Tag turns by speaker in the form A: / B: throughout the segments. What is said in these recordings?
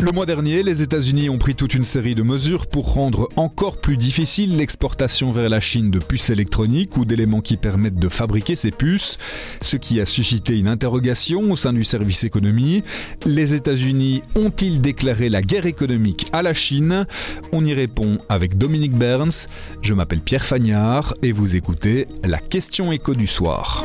A: Le mois dernier, les États-Unis ont pris toute une série de mesures pour rendre encore plus difficile l'exportation vers la Chine de puces électroniques ou d'éléments qui permettent de fabriquer ces puces, ce qui a suscité une interrogation au sein du service économie. Les États-Unis ont-ils déclaré la guerre économique à la Chine? On y répond avec Dominique Burns. Je m'appelle Pierre Fagnard et vous écoutez la question écho du soir.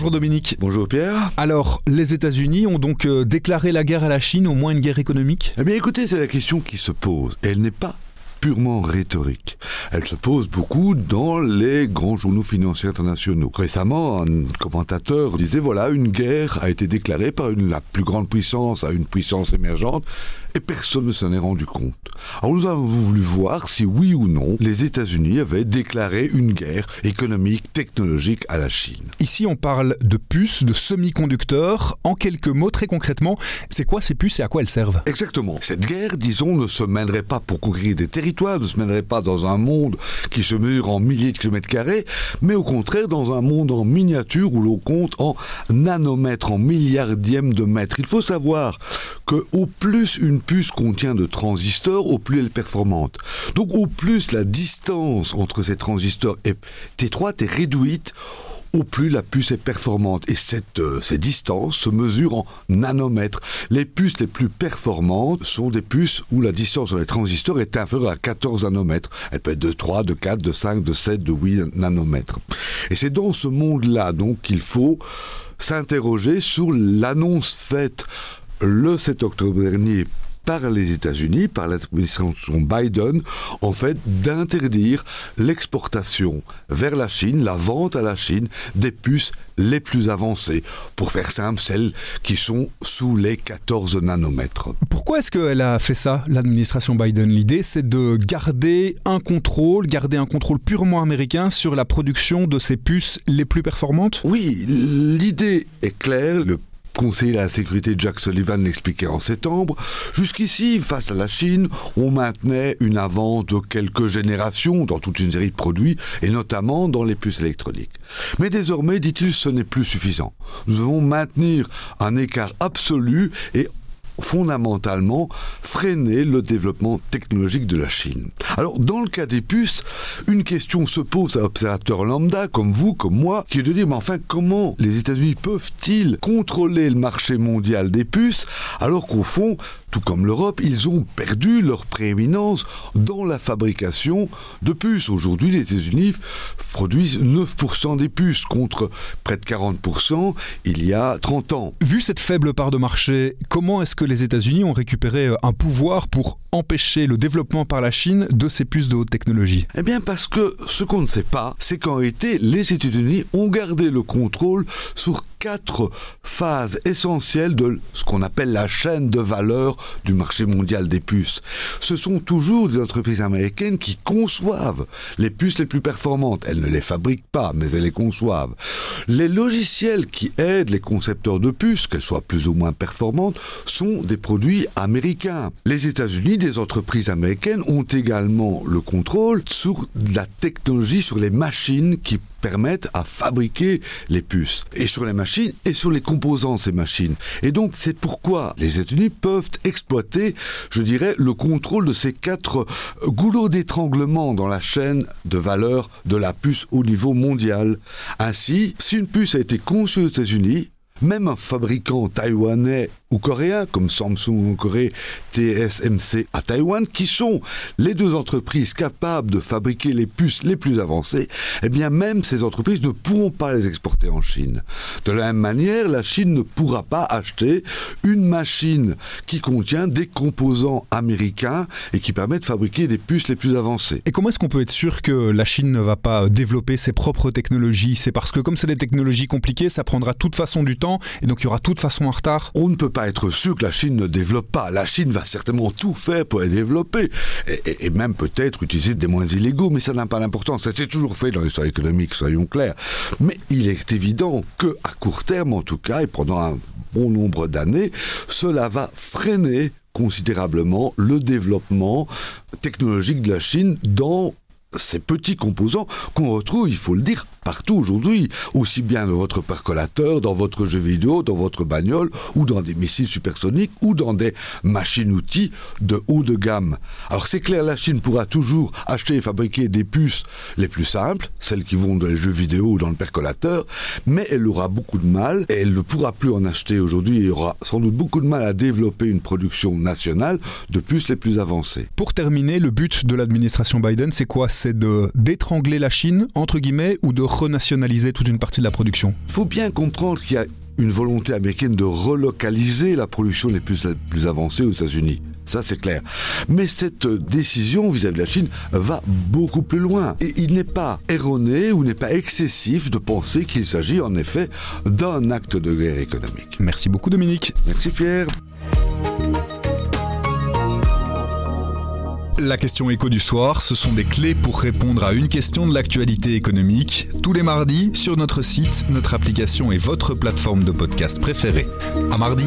A: Bonjour Dominique.
B: Bonjour Pierre.
A: Alors, les États-Unis ont donc euh, déclaré la guerre à la Chine, au moins une guerre économique?
B: Eh bien écoutez, c'est la question qui se pose. Elle n'est pas purement rhétorique. Elle se pose beaucoup dans les grands journaux financiers internationaux. Récemment, un commentateur disait voilà, une guerre a été déclarée par une, la plus grande puissance à une puissance émergente et personne ne s'en est rendu compte. Alors nous avons voulu voir si oui ou non les États-Unis avaient déclaré une guerre économique, technologique à la Chine.
A: Ici, on parle de puces, de semi-conducteurs. En quelques mots, très concrètement, c'est quoi ces puces et à quoi elles servent?
B: Exactement. Cette guerre, disons, ne se mènerait pas pour conquérir des territoires, ne se mènerait pas dans un monde qui se mesure en milliers de kilomètres carrés, mais au contraire dans un monde en miniature où l'on compte en nanomètres, en milliardièmes de mètres. Il faut savoir que au plus une puce contient de transistors, au plus elle est performante. Donc au plus la distance entre ces transistors est étroite et réduite, au plus la puce est performante. Et cette, euh, ces distances se mesurent en nanomètres. Les puces les plus performantes sont des puces où la distance sur les transistors est inférieure à 14 nanomètres. Elle peut être de 3, de 4, de 5, de 7, de 8 nanomètres. Et c'est dans ce monde-là donc qu'il faut s'interroger sur l'annonce faite le 7 octobre dernier par les États-Unis, par l'administration Biden, en fait, d'interdire l'exportation vers la Chine, la vente à la Chine des puces les plus avancées. Pour faire simple, celles qui sont sous les 14 nanomètres.
A: Pourquoi est-ce qu'elle a fait ça, l'administration Biden? L'idée, c'est de garder un contrôle, garder un contrôle purement américain sur la production de ces puces les plus performantes?
B: Oui, l'idée est claire. Le conseiller à la sécurité Jack Sullivan l'expliquait en septembre, jusqu'ici, face à la Chine, on maintenait une avance de quelques générations dans toute une série de produits, et notamment dans les puces électroniques. Mais désormais, dit-il, ce n'est plus suffisant. Nous devons maintenir un écart absolu et fondamentalement freiner le développement technologique de la Chine. Alors, dans le cas des puces, une question se pose à l'observateur lambda, comme vous, comme moi, qui est de dire, mais enfin, comment les États-Unis peuvent-ils contrôler le marché mondial des puces, alors qu'au fond, tout comme l'Europe, ils ont perdu leur prééminence dans la fabrication de puces. Aujourd'hui, les États-Unis produisent 9% des puces contre près de 40% il y a 30 ans.
A: Vu cette faible part de marché, comment est-ce que les États-Unis ont récupéré euh, un pouvoir pour empêcher le développement par la Chine de ces puces de haute technologie?
B: Eh bien parce que ce qu'on ne sait pas, c'est qu'en réalité, les États-Unis ont gardé le contrôle sur quatre phases essentielles de ce qu'on appelle la chaîne de valeur du marché mondial des puces. Ce sont toujours des entreprises américaines qui conçoivent les puces les plus performantes. Elles ne les fabriquent pas, mais elles les conçoivent. Les logiciels qui aident les concepteurs de puces, qu'elles soient plus ou moins performantes, sont des produits américains. Les États-Unis, des entreprises américaines, ont également le contrôle sur la technologie, sur les machines qui permettent à fabriquer les puces, et sur les machines et sur les composants de ces machines. Et donc c'est pourquoi les États-Unis peuvent exploiter, je dirais, le contrôle de ces quatre goulots d'étranglement dans la chaîne de valeur de la puce au niveau mondial. Ainsi, si une puce a été conçue aux États-Unis, même un fabricant taïwanais ou coréen comme Samsung en Corée, TSMC à Taïwan, qui sont les deux entreprises capables de fabriquer les puces les plus avancées, eh bien même ces entreprises ne pourront pas les exporter en Chine. De la même manière, la Chine ne pourra pas acheter une machine qui contient des composants américains et qui permet de fabriquer des puces les plus avancées.
A: Et comment est-ce qu'on peut être sûr que la Chine ne va pas développer ses propres technologies? C'est parce que comme c'est des technologies compliquées, ça prendra toute façon du temps et donc il y aura toute façon un retard
B: On ne peut pas être sûr que la Chine ne développe pas. La Chine va certainement tout faire pour les développer, et, et même peut-être utiliser des moyens illégaux, mais ça n'a pas d'importance. Ça s'est toujours fait dans l'histoire économique, soyons clairs. Mais il est évident que, à court terme en tout cas, et pendant un bon nombre d'années, cela va freiner considérablement le développement technologique de la Chine dans ces petits composants qu'on retrouve, il faut le dire, partout aujourd'hui, aussi bien dans votre percolateur, dans votre jeu vidéo, dans votre bagnole, ou dans des missiles supersoniques, ou dans des machines-outils de haut de gamme. Alors c'est clair, la Chine pourra toujours acheter et fabriquer des puces les plus simples, celles qui vont dans les jeux vidéo ou dans le percolateur, mais elle aura beaucoup de mal, et elle ne pourra plus en acheter aujourd'hui, et aura sans doute beaucoup de mal à développer une production nationale de puces les plus avancées.
A: Pour terminer, le but de l'administration Biden, c'est quoi? C'est d'étrangler la Chine, entre guillemets, ou de renationaliser toute une partie de la production
B: Il faut bien comprendre qu'il y a une volonté américaine de relocaliser la production les plus, les plus avancées aux États-Unis. Ça, c'est clair. Mais cette décision vis-à-vis de la Chine va beaucoup plus loin. Et il n'est pas erroné ou n'est pas excessif de penser qu'il s'agit en effet d'un acte de guerre économique.
A: Merci beaucoup Dominique.
B: Merci Pierre.
A: La question écho du soir, ce sont des clés pour répondre à une question de l'actualité économique, tous les mardis sur notre site, notre application et votre plateforme de podcast préférée. À mardi.